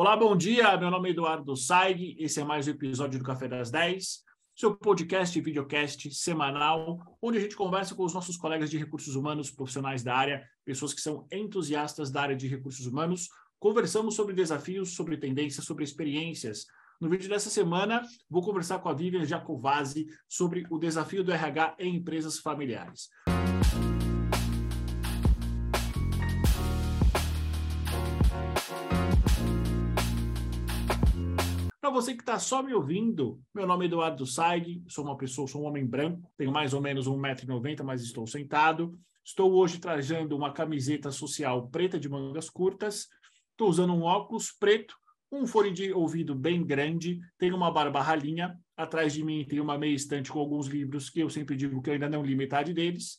Olá, bom dia. Meu nome é Eduardo Saig. Esse é mais um episódio do Café das 10, seu podcast e videocast semanal, onde a gente conversa com os nossos colegas de recursos humanos, profissionais da área, pessoas que são entusiastas da área de recursos humanos. Conversamos sobre desafios, sobre tendências, sobre experiências. No vídeo dessa semana, vou conversar com a Vivian Jacovazzi sobre o desafio do RH em empresas familiares. Para você que está só me ouvindo, meu nome é Eduardo Saig, sou uma pessoa, sou um homem branco, tenho mais ou menos 1,90m, mas estou sentado. Estou hoje trajando uma camiseta social preta de mangas curtas, estou usando um óculos preto, um fone de ouvido bem grande, tenho uma barba ralinha, atrás de mim tem uma meia estante com alguns livros que eu sempre digo que eu ainda não li metade deles,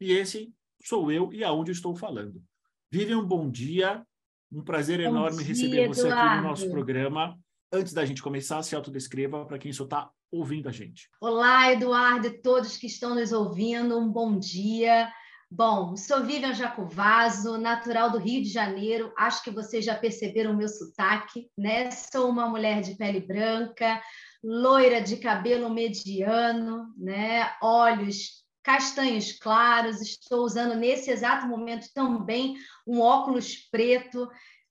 e esse sou eu e aonde estou falando. Vive um bom dia, um prazer bom enorme dia, receber você Eduardo. aqui no nosso programa antes da gente começar, se autodescreva para quem só está ouvindo a gente. Olá, Eduardo e todos que estão nos ouvindo, um bom dia. Bom, sou Vivian Jacovaso, natural do Rio de Janeiro. Acho que vocês já perceberam o meu sotaque, né? Sou uma mulher de pele branca, loira de cabelo mediano, né? Olhos castanhos claros. Estou usando nesse exato momento também um óculos preto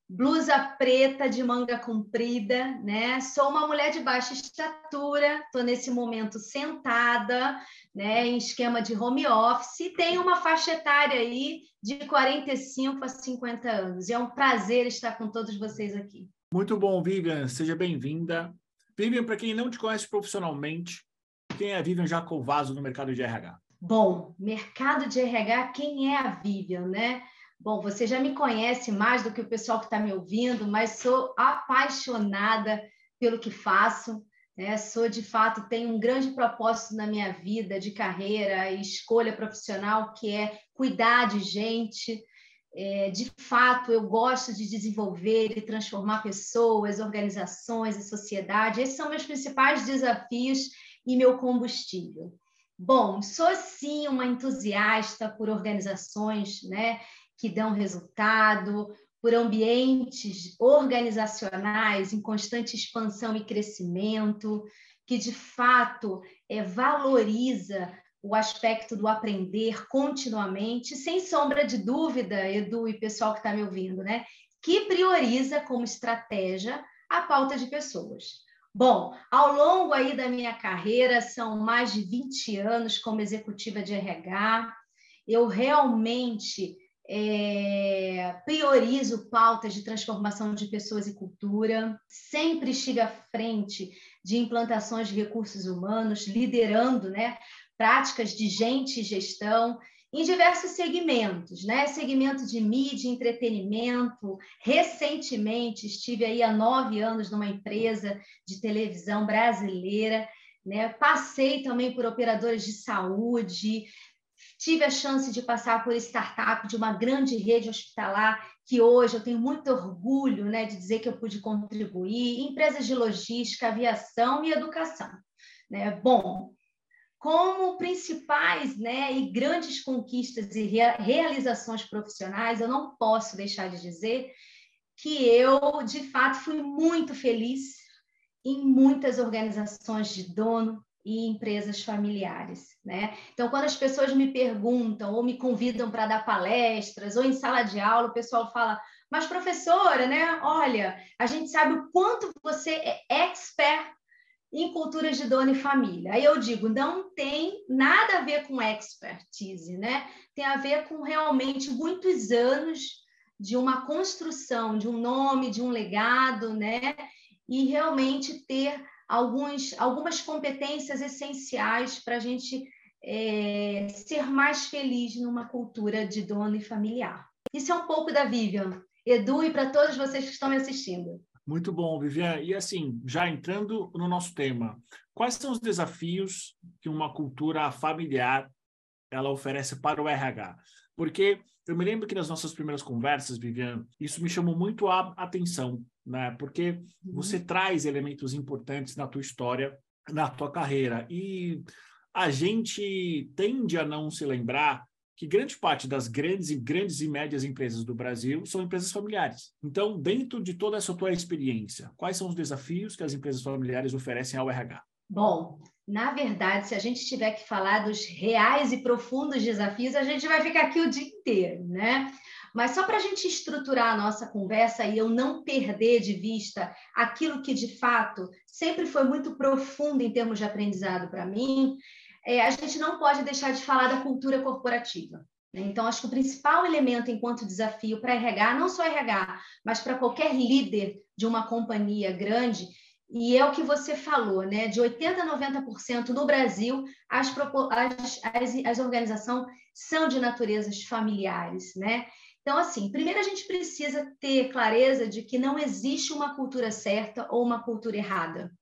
blusa preta de manga comprida, né? Sou uma mulher de baixa estatura, estou nesse momento sentada, né, em esquema de home office, tenho uma faixa etária aí de 45 a 50 anos. E é um prazer estar com todos vocês aqui. Muito bom, Vivian, seja bem-vinda. Vivian, para quem não te conhece profissionalmente, quem é a Vivian Jacovaso no mercado de RH? Bom, mercado de RH, quem é a Vivian, né? Bom, você já me conhece mais do que o pessoal que está me ouvindo, mas sou apaixonada pelo que faço. Né? Sou, de fato, tenho um grande propósito na minha vida de carreira e escolha profissional, que é cuidar de gente. É, de fato, eu gosto de desenvolver e transformar pessoas, organizações e sociedade. Esses são meus principais desafios e meu combustível. Bom, sou sim uma entusiasta por organizações, né? Que dão resultado, por ambientes organizacionais em constante expansão e crescimento, que de fato é, valoriza o aspecto do aprender continuamente, sem sombra de dúvida, Edu e pessoal que está me ouvindo, né? Que prioriza como estratégia a pauta de pessoas. Bom, ao longo aí da minha carreira, são mais de 20 anos como executiva de RH, eu realmente é, priorizo pautas de transformação de pessoas e cultura, sempre estive à frente de implantações de recursos humanos, liderando né, práticas de gente e gestão em diversos segmentos, né? Segmento de mídia, entretenimento. Recentemente estive aí há nove anos numa empresa de televisão brasileira, né? Passei também por operadores de saúde, Tive a chance de passar por startup de uma grande rede hospitalar, que hoje eu tenho muito orgulho né, de dizer que eu pude contribuir, empresas de logística, aviação e educação. Né? Bom, como principais né, e grandes conquistas e realizações profissionais, eu não posso deixar de dizer que eu, de fato, fui muito feliz em muitas organizações de dono, e empresas familiares, né? Então, quando as pessoas me perguntam ou me convidam para dar palestras ou em sala de aula, o pessoal fala: "Mas professora, né? Olha, a gente sabe o quanto você é expert em culturas de dono e família". Aí eu digo: "Não tem nada a ver com expertise, né? Tem a ver com realmente muitos anos de uma construção, de um nome, de um legado, né? E realmente ter alguns, algumas competências essenciais para a gente é, ser mais feliz numa cultura de dono e familiar. Isso é um pouco da Vivian. Edu e para todos vocês que estão me assistindo. Muito bom, Vivian. E assim, já entrando no nosso tema, quais são os desafios que uma cultura familiar ela oferece para o RH? Porque eu me lembro que nas nossas primeiras conversas, Vivian, isso me chamou muito a atenção né? Porque uhum. você traz elementos importantes na tua história, na tua carreira e a gente tende a não se lembrar que grande parte das grandes e grandes e médias empresas do Brasil são empresas familiares. Então, dentro de toda essa tua experiência, quais são os desafios que as empresas familiares oferecem ao RH? Bom, na verdade, se a gente tiver que falar dos reais e profundos desafios, a gente vai ficar aqui o dia inteiro, né? Mas só para a gente estruturar a nossa conversa e eu não perder de vista aquilo que de fato sempre foi muito profundo em termos de aprendizado para mim, é, a gente não pode deixar de falar da cultura corporativa. Né? Então, acho que o principal elemento enquanto desafio para RH, não só RH, mas para qualquer líder de uma companhia grande, e é o que você falou, né? De 80% a 90% no Brasil, as, as, as, as organizações são de naturezas familiares, né? Então, assim, primeiro a gente precisa ter clareza de que não existe uma cultura certa ou uma cultura errada.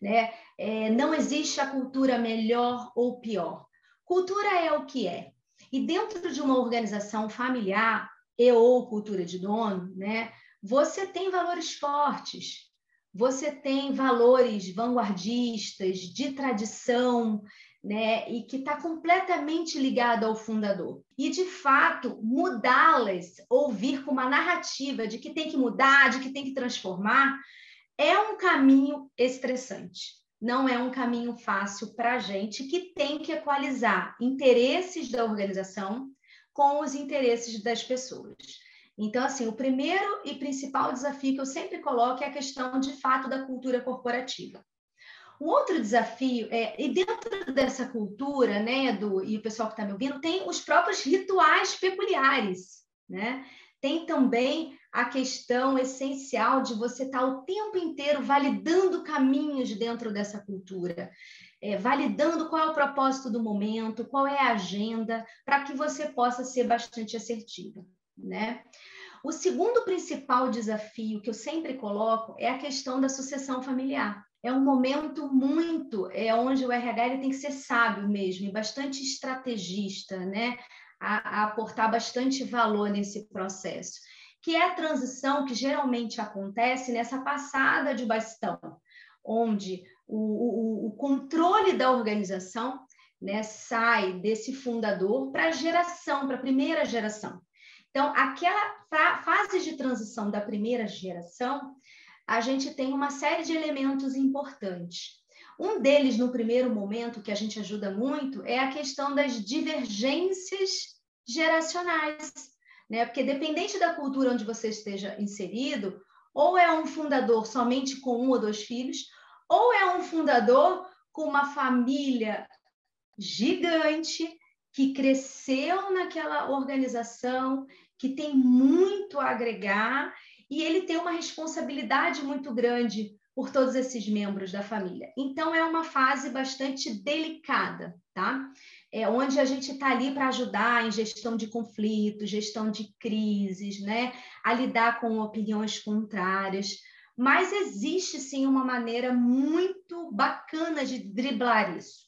Né? É, não existe a cultura melhor ou pior. Cultura é o que é. E dentro de uma organização familiar e ou cultura de dono, né, você tem valores fortes, você tem valores vanguardistas, de tradição, né, e que está completamente ligado ao fundador. E, de fato, mudá-las, ouvir com uma narrativa de que tem que mudar, de que tem que transformar, é um caminho estressante. Não é um caminho fácil para a gente que tem que equalizar interesses da organização com os interesses das pessoas. Então, assim, o primeiro e principal desafio que eu sempre coloco é a questão, de fato, da cultura corporativa. O outro desafio é, e dentro dessa cultura, né, do, e o pessoal que está me ouvindo, tem os próprios rituais peculiares, né? Tem também a questão essencial de você estar tá o tempo inteiro validando caminhos dentro dessa cultura, é, validando qual é o propósito do momento, qual é a agenda, para que você possa ser bastante assertiva, né? O segundo principal desafio que eu sempre coloco é a questão da sucessão familiar é um momento muito, é onde o RH tem que ser sábio mesmo, e bastante estrategista, né? A, a, aportar bastante valor nesse processo, que é a transição que geralmente acontece nessa passada de bastão, onde o, o, o controle da organização né, sai desse fundador para a geração, para a primeira geração. Então, aquela fase de transição da primeira geração a gente tem uma série de elementos importantes. Um deles, no primeiro momento, que a gente ajuda muito, é a questão das divergências geracionais, né? Porque dependente da cultura onde você esteja inserido, ou é um fundador somente com um ou dois filhos, ou é um fundador com uma família gigante que cresceu naquela organização, que tem muito a agregar e ele tem uma responsabilidade muito grande por todos esses membros da família. Então, é uma fase bastante delicada, tá? É onde a gente está ali para ajudar em gestão de conflitos, gestão de crises, né? A lidar com opiniões contrárias. Mas existe sim uma maneira muito bacana de driblar isso.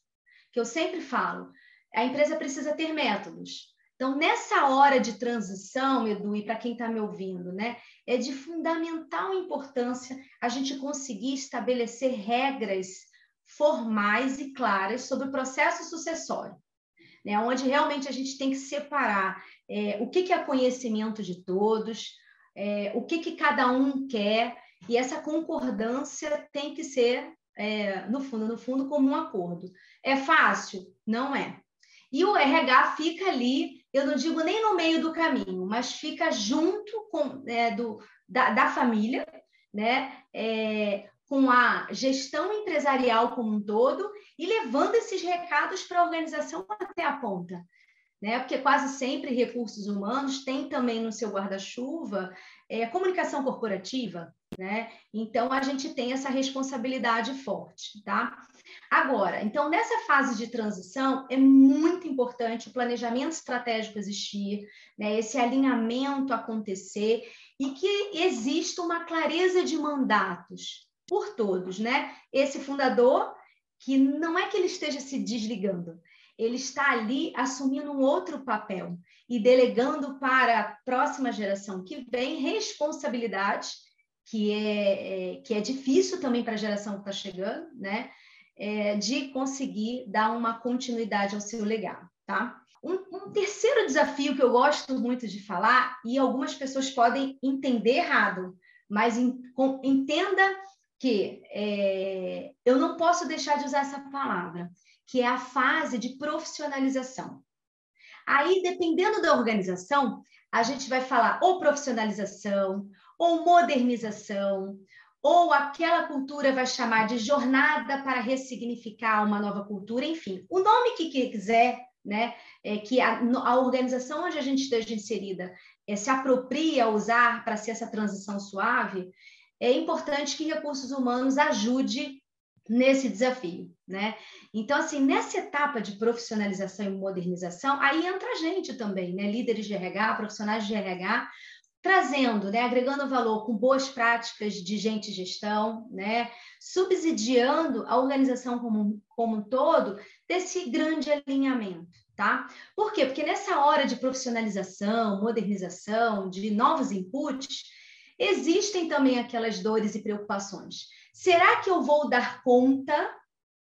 Que eu sempre falo, a empresa precisa ter métodos. Então, nessa hora de transição, Edu, e para quem está me ouvindo, né, é de fundamental importância a gente conseguir estabelecer regras formais e claras sobre o processo sucessório, né, onde realmente a gente tem que separar é, o que, que é conhecimento de todos, é, o que, que cada um quer, e essa concordância tem que ser, é, no fundo, no fundo, como um acordo. É fácil? Não é. E o RH fica ali eu não digo nem no meio do caminho, mas fica junto com é, do, da, da, família, né? É, com a gestão empresarial como um todo e levando esses recados para a organização até a ponta. Né? Porque quase sempre recursos humanos têm também no seu guarda-chuva é, comunicação corporativa, né? Então a gente tem essa responsabilidade forte, tá? Agora, então, nessa fase de transição, é muito importante o planejamento estratégico existir, né, esse alinhamento acontecer e que exista uma clareza de mandatos por todos, né? Esse fundador, que não é que ele esteja se desligando, ele está ali assumindo um outro papel e delegando para a próxima geração que vem responsabilidade, que é, é que é difícil também para a geração que está chegando, né? é, de conseguir dar uma continuidade ao seu legado, tá? Um, um, terceiro desafio que eu gosto muito de falar, e algumas pessoas podem entender errado, mas com, entenda que é, eu não posso deixar de usar essa palavra, que é a fase de profissionalização. Aí, dependendo da organização, a gente vai falar ou profissionalização, ou modernização, ou aquela cultura vai chamar de jornada para ressignificar uma nova cultura, enfim, o nome que quiser, né, é que a, a organização onde a gente esteja inserida é, se apropria a usar para ser essa transição suave, é importante que recursos humanos ajude nesse desafio, né? Então, assim, nessa etapa de profissionalização e modernização, aí entra a gente também, né? Líderes de RH, profissionais de RH, trazendo, né? Agregando valor com boas práticas de gente gestão, né? Subsidiando a organização como, como um todo desse grande alinhamento, tá? Por quê? Porque nessa hora de profissionalização, modernização, de novos inputs, existem também aquelas dores e preocupações Será que eu vou dar conta,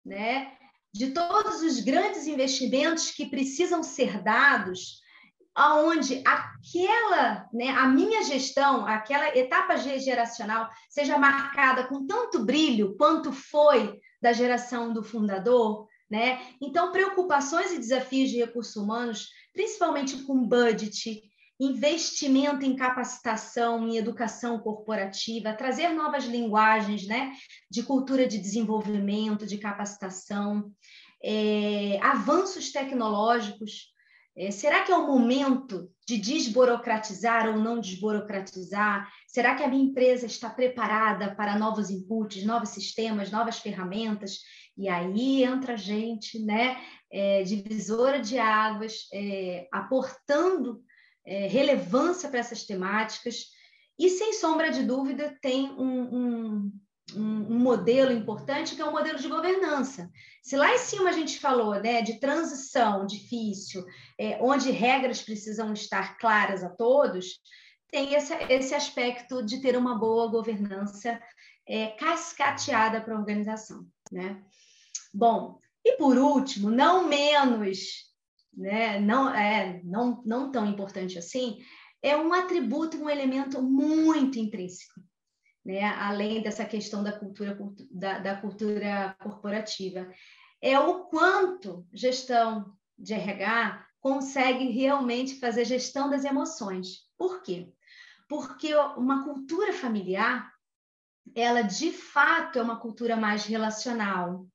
né, de todos os grandes investimentos que precisam ser dados, aonde aquela, né, a minha gestão, aquela etapa geracional seja marcada com tanto brilho quanto foi da geração do fundador, né? Então, preocupações e desafios de recursos humanos, principalmente com budget, investimento em capacitação, em educação corporativa, trazer novas linguagens, né, de cultura de desenvolvimento, de capacitação, é, avanços tecnológicos. É, será que é o momento de desburocratizar ou não desburocratizar? Será que a minha empresa está preparada para novos inputs, novos sistemas, novas ferramentas? E aí entra a gente, né, é, divisora de águas, é, aportando é, relevância para essas temáticas. E, sem sombra de dúvida, tem um, um, um, modelo importante que é o modelo de governança. Se lá em cima a gente falou né, de transição difícil, é, onde regras precisam estar claras a todos, tem esse, esse aspecto de ter uma boa governança é, cascateada para a organização. Né? Bom, e por último, não menos né, não é não, não tão importante assim, é um atributo, um elemento muito intrínseco, né, além dessa questão da cultura da, da cultura corporativa, é o quanto gestão de RH consegue realmente fazer gestão das emoções. Por quê? Porque uma cultura familiar, ela de fato é uma cultura mais relacional,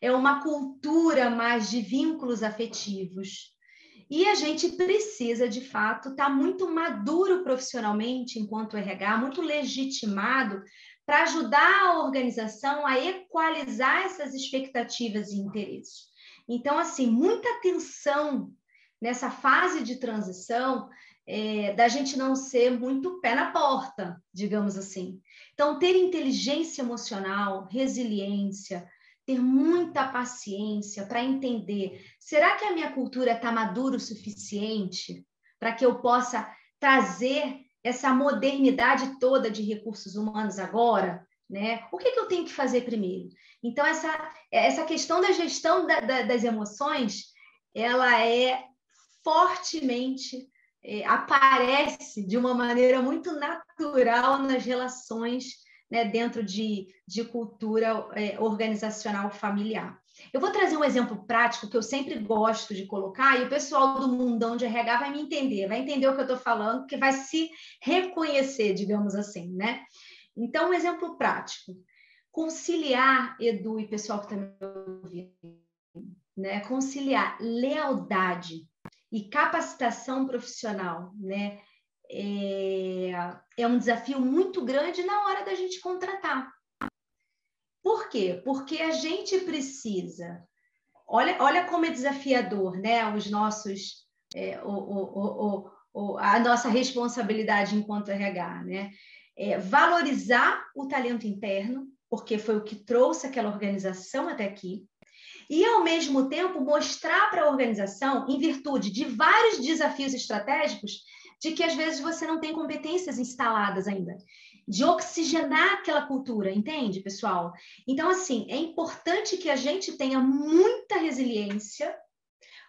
é uma cultura mais de vínculos afetivos. E a gente precisa, de fato, estar tá muito maduro profissionalmente enquanto RH, muito legitimado para ajudar a organização a equalizar essas expectativas e interesses. Então, assim, muita atenção nessa fase de transição é, da gente não ser muito pé na porta, digamos assim. Então, ter inteligência emocional, resiliência, ter muita paciência para entender: será que a minha cultura está madura o suficiente para que eu possa trazer essa modernidade toda de recursos humanos agora? Né? O que, que eu tenho que fazer primeiro? Então, essa, essa questão da gestão da, da, das emoções, ela é fortemente, é, aparece de uma maneira muito natural nas relações né, dentro de, de cultura é, organizacional familiar. Eu vou trazer um exemplo prático que eu sempre gosto de colocar, e o pessoal do mundão de RH vai me entender, vai entender o que eu estou falando, porque vai se reconhecer, digamos assim, né? Então, um exemplo prático. Conciliar, Edu e pessoal que está me ouvindo, né? conciliar lealdade e capacitação profissional, né? É, é um desafio muito grande na hora da gente contratar. Por quê? Porque a gente precisa. Olha, olha como é desafiador, né? Os nossos, é, o, o, o, a nossa responsabilidade enquanto RH, né? É, valorizar o talento interno, porque foi o que trouxe aquela organização até aqui, e ao mesmo tempo mostrar para a organização, em virtude de vários desafios estratégicos, de que às vezes você não tem competências instaladas ainda, de oxigenar aquela cultura, entende, pessoal? Então, assim, é importante que a gente tenha muita resiliência,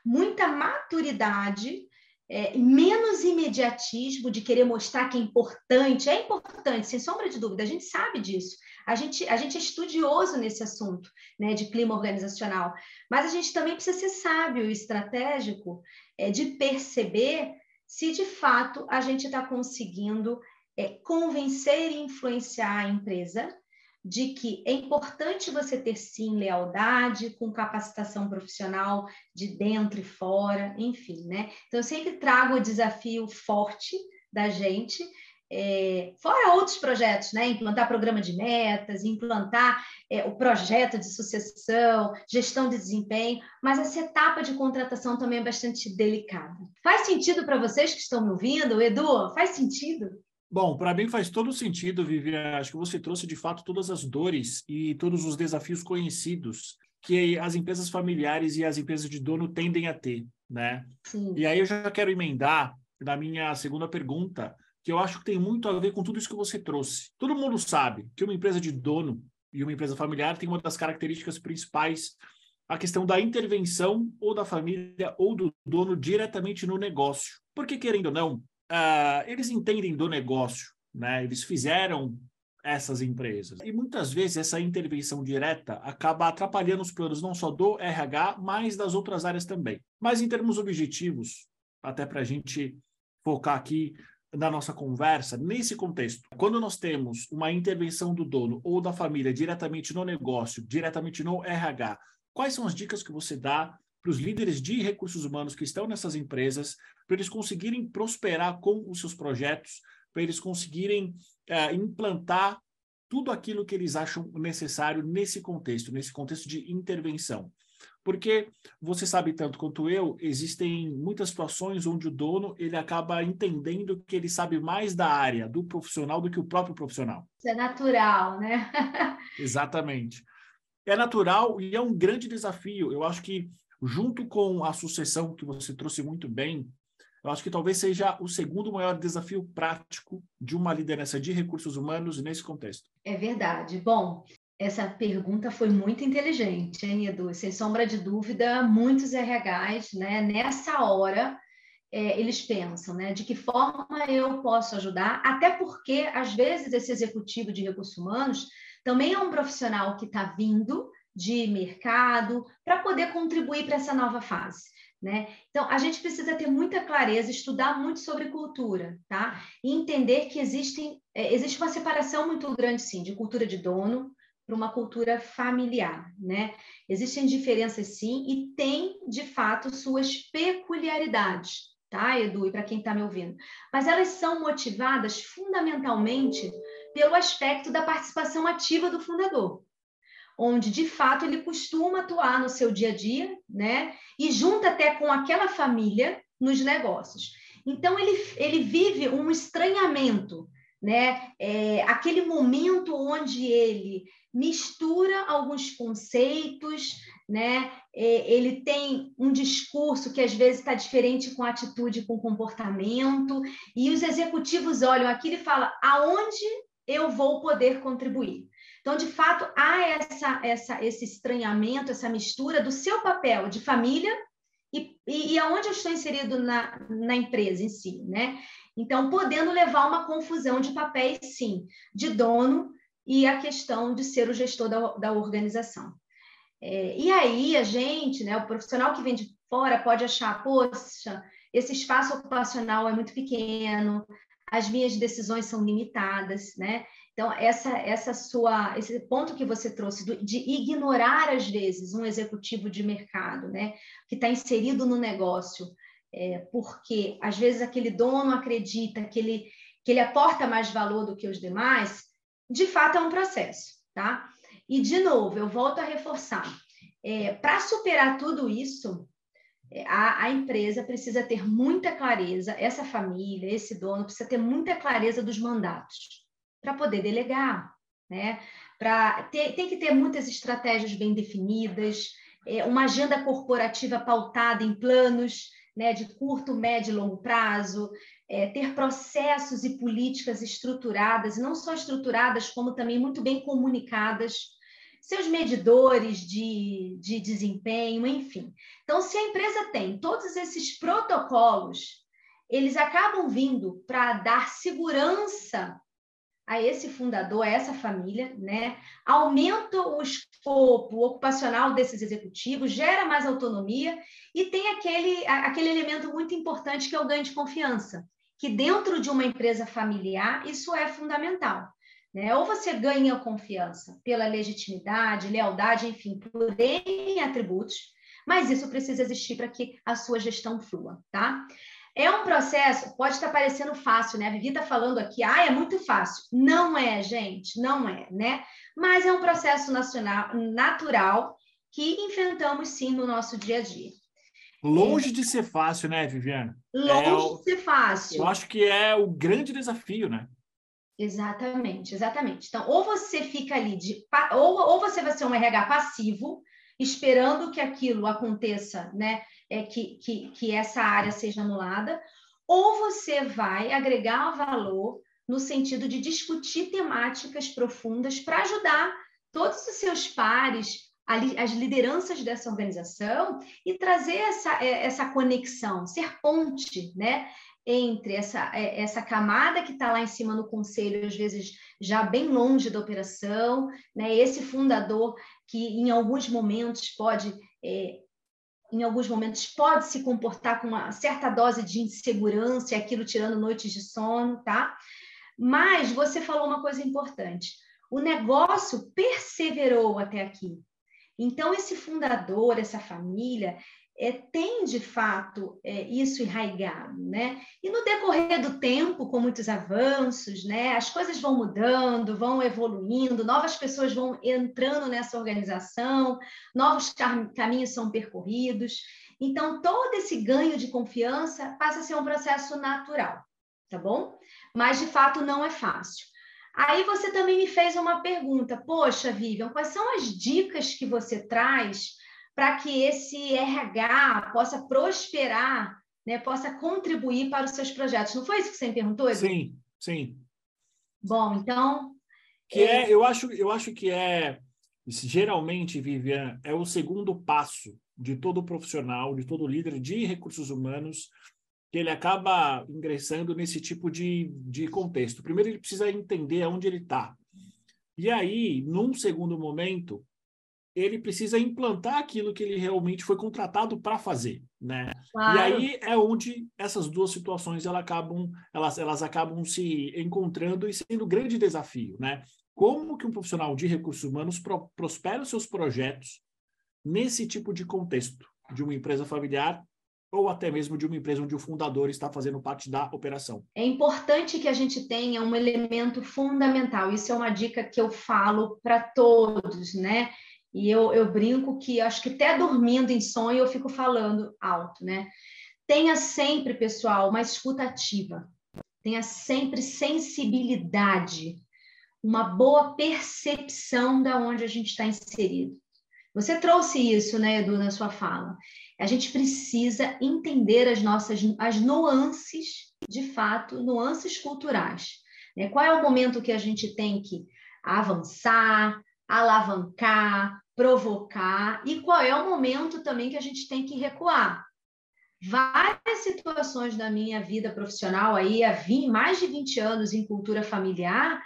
muita maturidade, é, menos imediatismo de querer mostrar que é importante. É importante, sem sombra de dúvida, a gente sabe disso. A gente, a gente é estudioso nesse assunto né, de clima organizacional, mas a gente também precisa ser sábio e estratégico é, de perceber se de fato a gente está conseguindo é, convencer e influenciar a empresa de que é importante você ter sim lealdade, com capacitação profissional de dentro e fora, enfim, né? Então, eu sempre trago o desafio forte da gente, é, fora outros projetos, né? Implantar programa de metas, implantar é, o projeto de sucessão, gestão de desempenho, mas essa etapa de contratação também é bastante delicada. Faz sentido para vocês que estão me ouvindo, Edu? Faz sentido? Bom, para mim faz todo sentido, Vivian. Acho que você trouxe de fato todas as dores e todos os desafios conhecidos que as empresas familiares e as empresas de dono tendem a ter, né? Sim. E aí eu já quero emendar na minha segunda pergunta, que eu acho que tem muito a ver com tudo isso que você trouxe. Todo mundo sabe que uma empresa de dono e uma empresa familiar tem uma das características principais a questão da intervenção ou da família ou do dono diretamente no negócio. Porque, querendo ou não, uh, eles entendem do negócio, né? Eles fizeram essas empresas. E muitas vezes essa intervenção direta acaba atrapalhando os planos não só do RH, mas das outras áreas também. Mas em termos objetivos, até para a gente focar aqui na nossa conversa, nesse contexto, quando nós temos uma intervenção do dono ou da família diretamente no negócio, diretamente no RH, quais são as dicas que você dá para os líderes de recursos humanos que estão nessas empresas, para eles conseguirem prosperar com os seus projetos, para eles conseguirem uh, implantar tudo aquilo que eles acham necessário nesse contexto, nesse contexto de intervenção. Porque você sabe tanto quanto eu, existem muitas situações onde o dono ele acaba entendendo que ele sabe mais da área do profissional do que o próprio profissional. Isso é natural, né? Exatamente. É natural e é um grande desafio. Eu acho que junto com a sucessão que você trouxe muito bem, eu acho que talvez seja o segundo maior desafio prático de uma liderança de recursos humanos nesse contexto. É verdade. Bom, essa pergunta foi muito inteligente, hein, Edu? Sem sombra de dúvida, muitos RHs, né, nessa hora, é, eles pensam, né, de que forma eu posso ajudar, até porque, às vezes, esse executivo de recursos humanos também é um profissional que está vindo de mercado para poder contribuir para essa nova fase. Né? Então, a gente precisa ter muita clareza, estudar muito sobre cultura, tá? E entender que existem, é, existe uma separação muito grande, sim, de cultura de dono para uma cultura familiar, né? Existem diferenças, sim, e tem, de fato, suas peculiaridades, tá, Edu? E para quem está me ouvindo. Mas elas são motivadas fundamentalmente pelo aspecto da participação ativa do fundador onde de fato ele costuma atuar no seu dia a dia, né? E junta até com aquela família nos negócios. Então ele, ele vive um estranhamento, né? É, aquele momento onde ele mistura alguns conceitos, né? É, ele tem um discurso que às vezes está diferente com atitude, com comportamento, e os executivos olham aquilo e falam: aonde eu vou poder contribuir? Então, de fato, há essa, essa, esse estranhamento, essa mistura do seu papel de família e, e, e aonde eu estou inserido na, na empresa em si, né? Então, podendo levar uma confusão de papéis, sim, de dono e a questão de ser o gestor da, da organização. É, e aí, a gente, né, o profissional que vem de fora pode achar, poxa, esse espaço ocupacional é muito pequeno, as minhas decisões são limitadas, né? Então, essa, essa sua, esse ponto que você trouxe do, de ignorar, às vezes, um executivo de mercado, né, que está inserido no negócio, é, porque, às vezes, aquele dono acredita que ele, que ele aporta mais valor do que os demais, de fato é um processo, tá? E, de novo, eu volto a reforçar, é, para superar tudo isso, é, a, a, empresa precisa ter muita clareza, essa família, esse dono precisa ter muita clareza dos mandatos para poder delegar, né? Pra ter, tem que ter muitas estratégias bem definidas, é, uma agenda corporativa pautada em planos né, de curto, médio e longo prazo, é, ter processos e políticas estruturadas, não só estruturadas, como também muito bem comunicadas, seus medidores de, de desempenho, enfim. Então, se a empresa tem todos esses protocolos, eles acabam vindo para dar segurança a esse fundador, a essa família, né? Aumenta o escopo ocupacional desses executivos, gera mais autonomia e tem aquele, aquele elemento muito importante que é o ganho de confiança, que dentro de uma empresa familiar isso é fundamental. Né? Ou você ganha confiança pela legitimidade, lealdade, enfim, por N atributos, mas isso precisa existir para que a sua gestão flua, tá? É um processo, pode estar parecendo fácil, né? A Vivi está falando aqui, ah, é muito fácil. Não é, gente, não é, né? Mas é um processo nacional, natural que enfrentamos sim no nosso dia a dia. Longe é. de ser fácil, né, Viviana? Longe é, de ser fácil. Eu acho que é o grande desafio, né? Exatamente, exatamente. Então, ou você fica ali de. Ou, ou você vai ser um RH passivo, esperando que aquilo aconteça, né? É, que, que, que essa área seja anulada, ou você vai agregar valor no sentido de discutir temáticas profundas para ajudar todos os seus pares, as lideranças dessa organização e trazer essa, é, essa conexão, ser ponte, né? Entre essa, é, essa camada que está lá em cima no conselho, às vezes já bem longe da operação, né? esse fundador que em alguns momentos pode. É, em alguns momentos pode se comportar com uma certa dose de insegurança, aquilo tirando noites de sono, tá? Mas você falou uma coisa importante. O negócio perseverou até aqui. Então, esse fundador, essa família, é, tem de fato é, isso enraigado, né? E no decorrer do tempo, com muitos avanços, né, as coisas vão mudando, vão evoluindo, novas pessoas vão entrando nessa organização, novos caminhos são percorridos. Então, todo esse ganho de confiança passa a ser um processo natural, tá bom? Mas de fato não é fácil. Aí você também me fez uma pergunta, poxa, Vivian, quais são as dicas que você traz? Para que esse RH possa prosperar, né, possa contribuir para os seus projetos. Não foi isso que você me perguntou, Edu? Sim, sim. Bom, então. Que é, é eu, acho, eu acho que é, geralmente, Vivian, é o segundo passo de todo profissional, de todo líder de recursos humanos, que ele acaba ingressando nesse tipo de, de contexto. Primeiro, ele precisa entender onde ele está. E aí, num segundo momento, ele precisa implantar aquilo que ele realmente foi contratado para fazer, né? Claro. E aí é onde essas duas situações elas acabam, elas, elas acabam se encontrando e sendo um grande desafio, né? Como que um profissional de recursos humanos pro, prospera os seus projetos nesse tipo de contexto de uma empresa familiar ou até mesmo de uma empresa onde o fundador está fazendo parte da operação. É importante que a gente tenha um elemento fundamental. Isso é uma dica que eu falo para todos, né? E eu, eu brinco que acho que até dormindo em sonho eu fico falando alto, né? Tenha sempre, pessoal, uma escuta ativa. Tenha sempre sensibilidade, uma boa percepção da onde a gente está inserido. Você trouxe isso, né, Edu, na sua fala. A gente precisa entender as nossas as nuances, de fato, nuances culturais. Né? Qual é o momento que a gente tem que avançar, alavancar, provocar e qual é o momento também que a gente tem que recuar. Várias situações da minha vida profissional aí, há 20, mais de 20 anos em cultura familiar,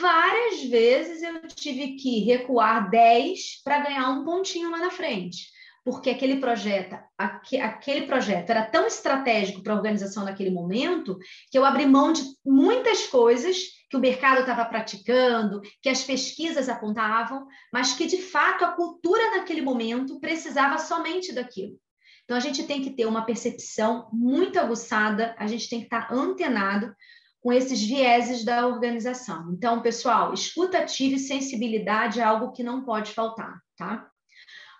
várias vezes eu tive que recuar 10 para ganhar um pontinho lá na frente porque aquele projeto, aquele projeto era tão estratégico para a organização naquele momento que eu abri mão de muitas coisas que o mercado estava praticando, que as pesquisas apontavam, mas que de fato a cultura naquele momento precisava somente daquilo. Então a gente tem que ter uma percepção muito aguçada, a gente tem que estar antenado com esses vieses da organização. Então, pessoal, escuta ativa e sensibilidade é algo que não pode faltar, tá?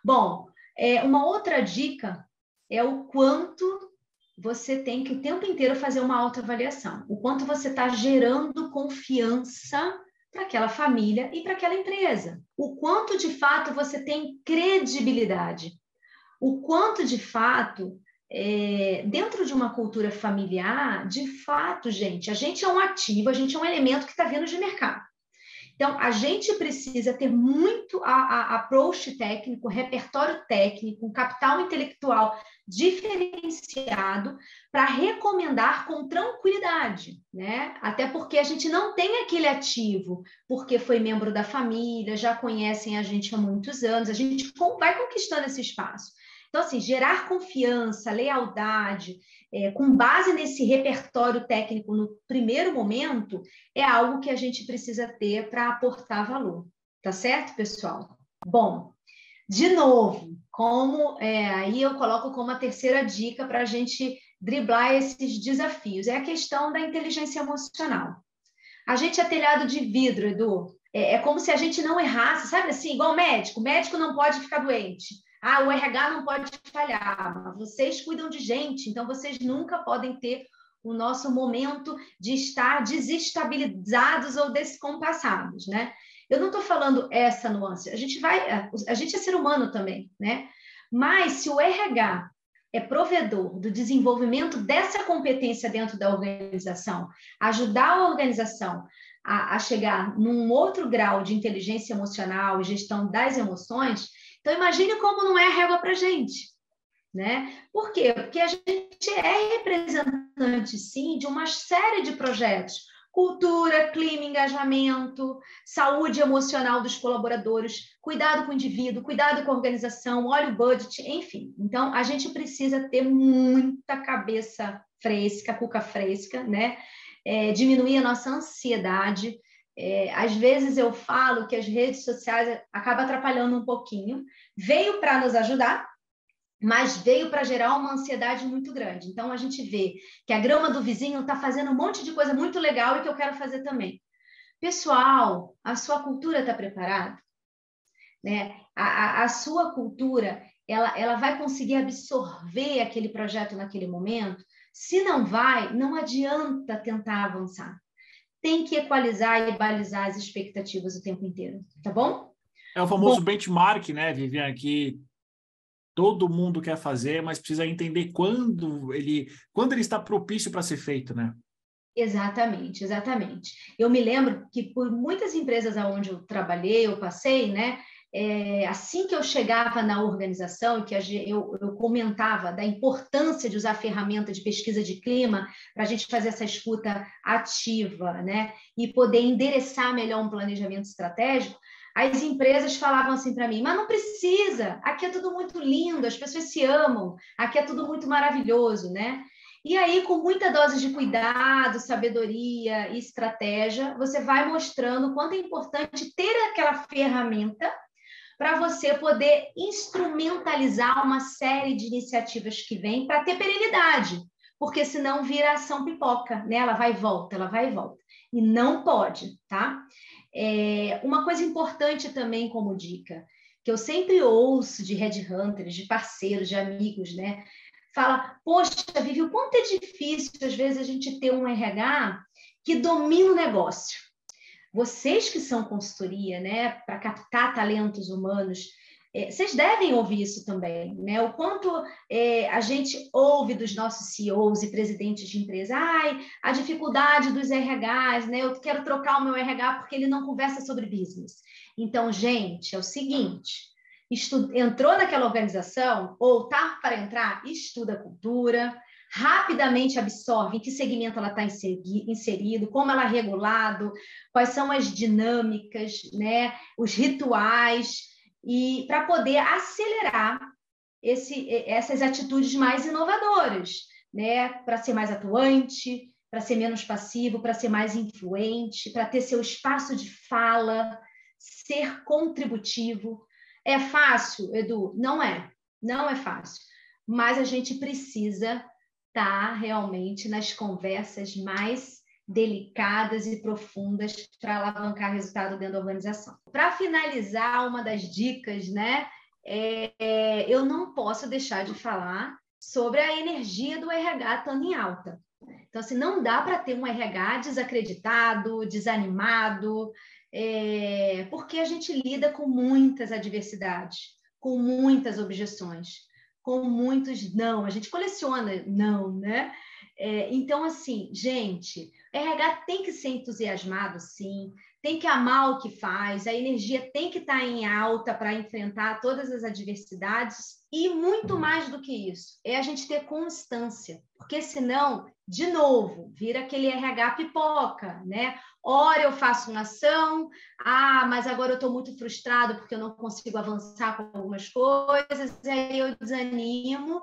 Bom, é, uma outra dica é o quanto você tem que o tempo inteiro fazer uma autoavaliação. O quanto você está gerando confiança para aquela família e para aquela empresa. O quanto de fato você tem credibilidade. O quanto de fato, é, dentro de uma cultura familiar, de fato, gente, a gente é um ativo, a gente é um elemento que está vindo de mercado. Então, a gente precisa ter muito a, a approach técnico, repertório técnico, um capital intelectual diferenciado para recomendar com tranquilidade, né? Até porque a gente não tem aquele ativo, porque foi membro da família, já conhecem a gente há muitos anos, a gente vai conquistando esse espaço. Então, assim, gerar confiança, lealdade, é, com base nesse repertório técnico no primeiro momento, é algo que a gente precisa ter para aportar valor. Tá certo, pessoal? Bom, de novo, como é, aí eu coloco como a terceira dica para a gente driblar esses desafios, é a questão da inteligência emocional. A gente é telhado de vidro, Edu. É, é como se a gente não errasse, sabe assim, igual médico. Médico não pode ficar doente. Ah, o RH não pode falhar. Vocês cuidam de gente, então vocês nunca podem ter o nosso momento de estar desestabilizados ou descompassados, né? Eu não estou falando essa nuance. A gente vai, a gente é ser humano também, né? Mas se o RH é provedor do desenvolvimento dessa competência dentro da organização, ajudar a organização a, a chegar num outro grau de inteligência emocional e gestão das emoções, então, imagine como não é régua para a gente. Né? Por quê? Porque a gente é representante, sim, de uma série de projetos. Cultura, clima, engajamento, saúde emocional dos colaboradores, cuidado com o indivíduo, cuidado com a organização, olha o budget, enfim. Então, a gente precisa ter muita cabeça fresca, cuca fresca, né? É, diminuir a nossa ansiedade, é, às vezes eu falo que as redes sociais acabam atrapalhando um pouquinho. Veio para nos ajudar, mas veio para gerar uma ansiedade muito grande. Então a gente vê que a grama do vizinho está fazendo um monte de coisa muito legal e que eu quero fazer também. Pessoal, a sua cultura está preparada? Né? A, a, a, sua cultura ela, ela vai conseguir absorver aquele projeto naquele momento? Se não vai, não adianta tentar avançar tem que equalizar e balizar as expectativas o tempo inteiro, tá bom? É o famoso bom, benchmark, né, Vivian, que todo mundo quer fazer, mas precisa entender quando ele, quando ele está propício para ser feito, né? Exatamente, exatamente. Eu me lembro que por muitas empresas aonde eu trabalhei, eu passei, né, é, assim que eu chegava na organização, que eu, eu, comentava da importância de usar ferramenta de pesquisa de clima para a gente fazer essa escuta ativa, né? E poder endereçar melhor um planejamento estratégico, as empresas falavam assim para mim: mas não precisa, aqui é tudo muito lindo, as pessoas se amam, aqui é tudo muito maravilhoso, né? E aí, com muita dose de cuidado, sabedoria e estratégia, você vai mostrando quanto é importante ter aquela ferramenta para você poder instrumentalizar uma série de iniciativas que vem para ter perenidade, porque senão vira ação pipoca, né? Ela vai e volta, ela vai e volta. E não pode, tá? É, uma coisa importante também como dica, que eu sempre ouço de headhunters, de parceiros, de amigos, né? Fala, poxa, Vivi, o quanto é difícil às vezes a gente ter um RH que domina o negócio vocês que são consultoria, né, para captar talentos humanos, é, vocês devem ouvir isso também, né? O quanto é, a gente ouve dos nossos CEOs e presidentes de empresa, ai, a dificuldade dos RHs, né? Eu quero trocar o meu RH porque ele não conversa sobre business. Então, gente, é o seguinte: estu... entrou naquela organização ou tá para entrar, estuda cultura, rapidamente absorve em que segmento ela está inserido, como ela é regulado, quais são as dinâmicas, né, os rituais, e para poder acelerar esse, essas atitudes mais inovadoras, né, para ser mais atuante, para ser menos passivo, para ser mais influente, para ter seu espaço de fala, ser contributivo. É fácil, Edu? Não é. Não é fácil. Mas a gente precisa realmente nas conversas mais delicadas e profundas para alavancar resultado dentro da organização. Para finalizar, uma das dicas, né? É, eu não posso deixar de falar sobre a energia do RH estando em alta. Então, assim, não dá para ter um RH desacreditado, desanimado, é, porque a gente lida com muitas adversidades, com muitas objeções com muitos não. A gente coleciona não, né? É, então, assim, gente, RH tem que ser entusiasmado, sim, tem que amar o que faz, a energia tem que estar em alta para enfrentar todas as adversidades e muito mais do que isso, é a gente ter constância, porque senão, de novo, vira aquele RH pipoca, né? Ora eu faço uma ação, ah, mas agora eu estou muito frustrado porque eu não consigo avançar com algumas coisas, e aí eu desanimo,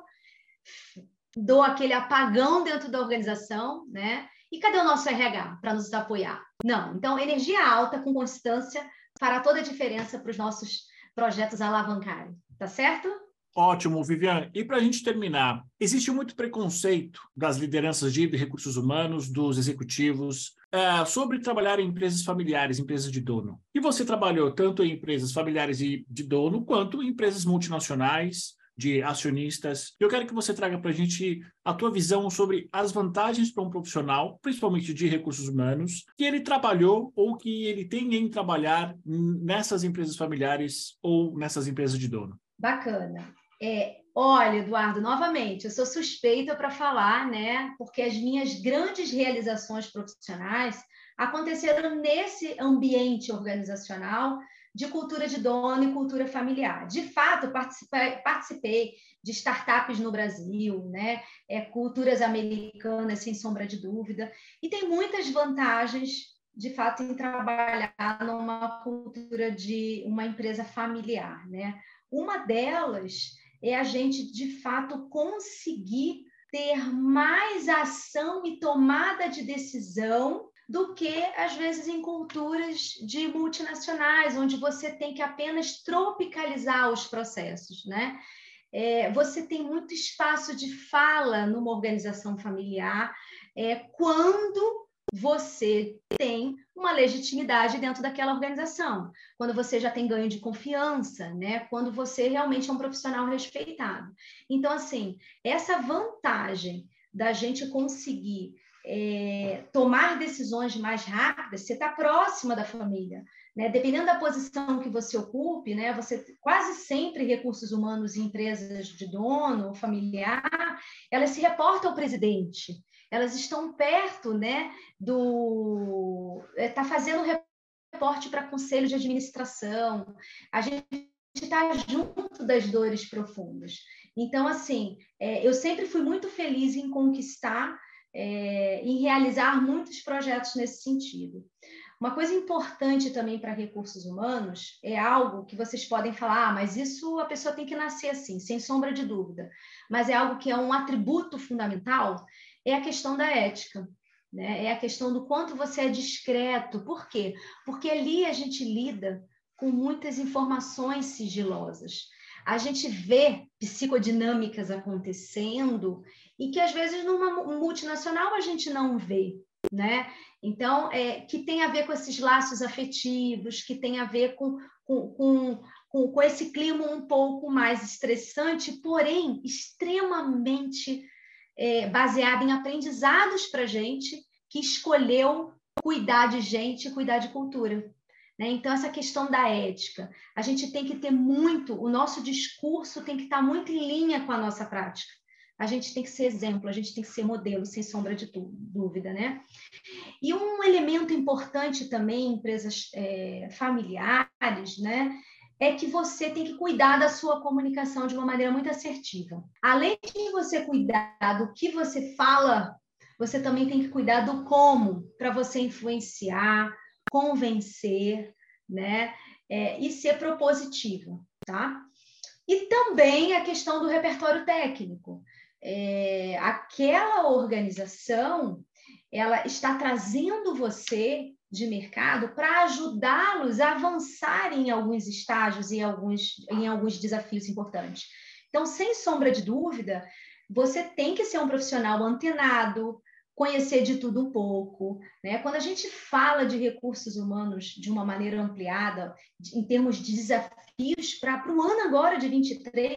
dou aquele apagão dentro da organização, né? E cadê o nosso RH para nos apoiar? Não. Então, energia alta com constância fará toda a diferença para os nossos projetos alavancarem. Tá certo? Ótimo, Viviane. E para a gente terminar, existe muito preconceito das lideranças de recursos humanos, dos executivos, é, sobre trabalhar em empresas familiares, empresas de dono. E você trabalhou tanto em empresas familiares e de dono, quanto em empresas multinacionais, de acionistas. Eu quero que você traga para a gente a tua visão sobre as vantagens para um profissional, principalmente de recursos humanos, que ele trabalhou ou que ele tem em trabalhar nessas empresas familiares ou nessas empresas de dono. Bacana. É, olha, Eduardo, novamente, eu sou suspeita para falar, né? Porque as minhas grandes realizações profissionais aconteceram nesse ambiente organizacional de cultura de dono e cultura familiar. De fato, participei, participei de startups no Brasil, né? É, culturas americanas, sem sombra de dúvida, e tem muitas vantagens de fato em trabalhar numa cultura de uma empresa familiar, né? Uma delas é a gente, de fato, conseguir ter mais ação e tomada de decisão do que, às vezes, em culturas de multinacionais, onde você tem que apenas tropicalizar os processos, né? É, você tem muito espaço de fala numa organização familiar é, quando você tem uma legitimidade dentro daquela organização, quando você já tem ganho de confiança, né? Quando você realmente é um profissional respeitado. Então, assim, essa vantagem da gente conseguir é, tomar decisões mais rápidas, você está próxima da família. Né? Dependendo da posição que você ocupe, né? você quase sempre recursos humanos e empresas de dono, familiar, elas se reportam ao presidente elas estão perto né, do. Está é, fazendo reporte para conselho de administração, a gente está junto das dores profundas. Então, assim, é, eu sempre fui muito feliz em conquistar, é, em realizar muitos projetos nesse sentido. Uma coisa importante também para recursos humanos é algo que vocês podem falar, ah, mas isso a pessoa tem que nascer assim, sem sombra de dúvida. Mas é algo que é um atributo fundamental é a questão da ética. Né? É a questão do quanto você é discreto. Por quê? Porque ali a gente lida com muitas informações sigilosas. A gente vê psicodinâmicas acontecendo e que às vezes numa multinacional a gente não vê, né? Então, é, que tem a ver com esses laços afetivos, que tem a ver com, com, com, com, esse clima um pouco mais estressante, porém extremamente é, baseada em aprendizados para gente que escolheu cuidar de gente cuidar de cultura. Né? Então, essa questão da ética, a gente tem que ter muito, o nosso discurso tem que estar muito em linha com a nossa prática. A gente tem que ser exemplo, a gente tem que ser modelo, sem sombra de dúvida, né? E um elemento importante também em empresas é, familiares, né? é que você tem que cuidar da sua comunicação de uma maneira muito assertiva. Além de você cuidar do que você fala, você também tem que cuidar do como para você influenciar, convencer, né? É, e ser propositiva, tá? E também a questão do repertório técnico. É, aquela organização ela está trazendo você de mercado para ajudá-los a avançarem em alguns estágios e alguns, em alguns desafios importantes. Então, sem sombra de dúvida, você tem que ser um profissional antenado, conhecer de tudo um pouco. Né? Quando a gente fala de recursos humanos de uma maneira ampliada, em termos de desafios para o ano agora de 23,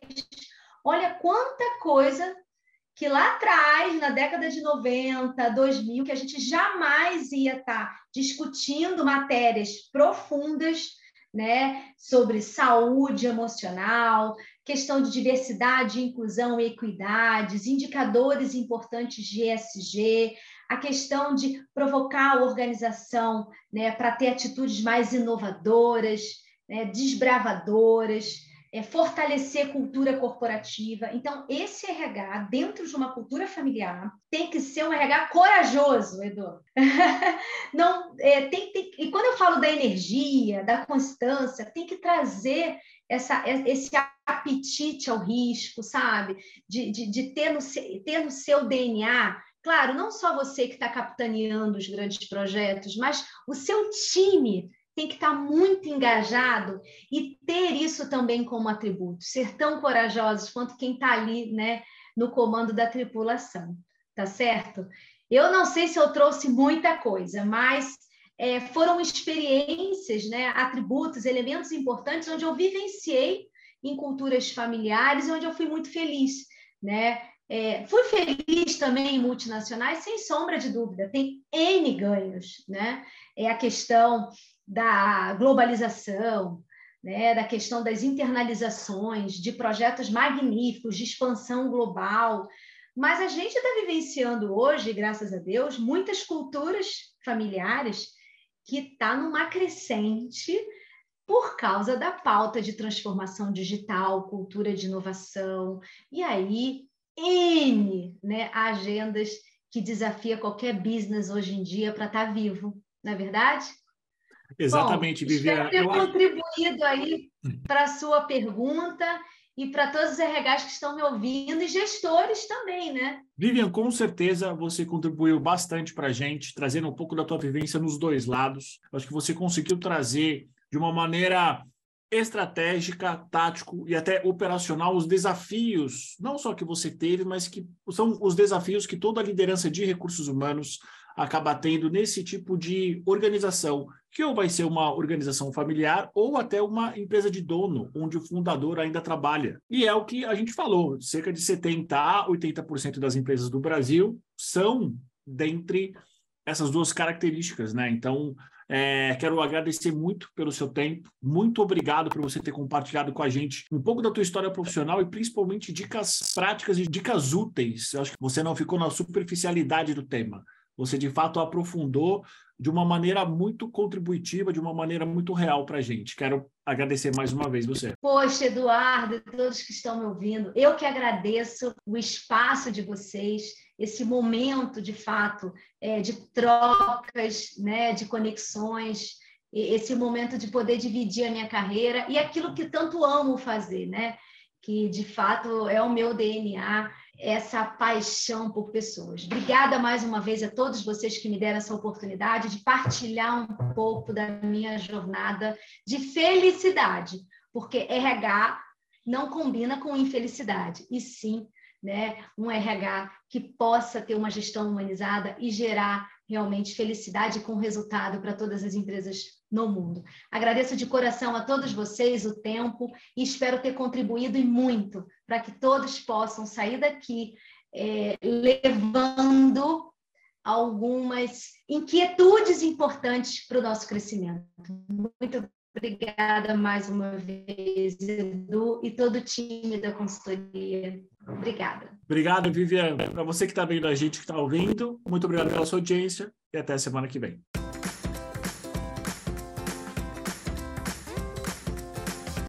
olha quanta coisa que lá atrás, na década de 90, 2000, que a gente jamais ia estar tá discutindo matérias profundas, né, sobre saúde emocional, questão de diversidade, inclusão e equidades, indicadores importantes de ESG, a questão de provocar a organização né, para ter atitudes mais inovadoras, né, desbravadoras, é, fortalecer cultura corporativa. Então, esse RH, dentro de uma cultura familiar, tem que ser um RH corajoso, Edu. Não, é, tem, tem, e quando eu falo da energia, da constância, tem que trazer essa, esse apetite ao risco, sabe? De, de, de ter, no, ter no seu DNA Claro, não só você que está capitaneando os grandes projetos, mas o seu time tem que estar muito engajado e ter isso também como atributo, ser tão corajosos quanto quem está ali, né, no comando da tripulação, tá certo? Eu não sei se eu trouxe muita coisa, mas é, foram experiências, né, atributos, elementos importantes onde eu vivenciei em culturas familiares, onde eu fui muito feliz, né? É, fui feliz também em multinacionais, sem sombra de dúvida, tem N ganhos, né? É a questão da globalização, né, da questão das internalizações, de projetos magníficos de expansão global. Mas a gente está vivenciando hoje, graças a Deus, muitas culturas familiares que está numa crescente por causa da pauta de transformação digital, cultura de inovação, e aí N né, agendas que desafia qualquer business hoje em dia para estar tá vivo, não é verdade? Exatamente, Bom, Viviane. Espero ter eu... contribuído aí para a sua pergunta e para todos os RHs que estão me ouvindo e gestores também, né? Vivian, com certeza você contribuiu bastante para a gente, trazendo um pouco da tua vivência nos dois lados. Acho que você conseguiu trazer de uma maneira estratégica, tático e até operacional os desafios, não só que você teve, mas que são os desafios que toda liderança de recursos humanos acaba tendo nesse tipo de organização, que ou vai ser uma organização familiar ou até uma empresa de dono, onde o fundador ainda trabalha. E é o que a gente falou, cerca de 70 a 80% das empresas do Brasil são dentre essas duas características, né? Então, é, quero agradecer muito pelo seu tempo. Muito obrigado por você ter compartilhado com a gente um pouco da tua história profissional e principalmente dicas práticas e dicas úteis. Eu acho que você não ficou na superficialidade do tema. Você de fato aprofundou de uma maneira muito contributiva, de uma maneira muito real para a gente. Quero agradecer mais uma vez você. Poxa, Eduardo, todos que estão me ouvindo, eu que agradeço o espaço de vocês, esse momento de fato é, de trocas, né, de conexões, esse momento de poder dividir a minha carreira e aquilo que tanto amo fazer, né? Que de fato é o meu DNA essa paixão por pessoas. Obrigada mais uma vez a todos vocês que me deram essa oportunidade de partilhar um pouco da minha jornada de felicidade, porque RH não combina com infelicidade, e sim né, um RH que possa ter uma gestão humanizada e gerar realmente felicidade com resultado para todas as empresas no mundo. Agradeço de coração a todos vocês o tempo e espero ter contribuído e muito para que todos possam sair daqui é, levando algumas inquietudes importantes para o nosso crescimento. Muito obrigada mais uma vez, Edu, e todo o time da consultoria. Obrigada. Obrigado, Viviane. Para você que está vendo a gente, que está ouvindo, muito obrigado pela sua audiência e até semana que vem.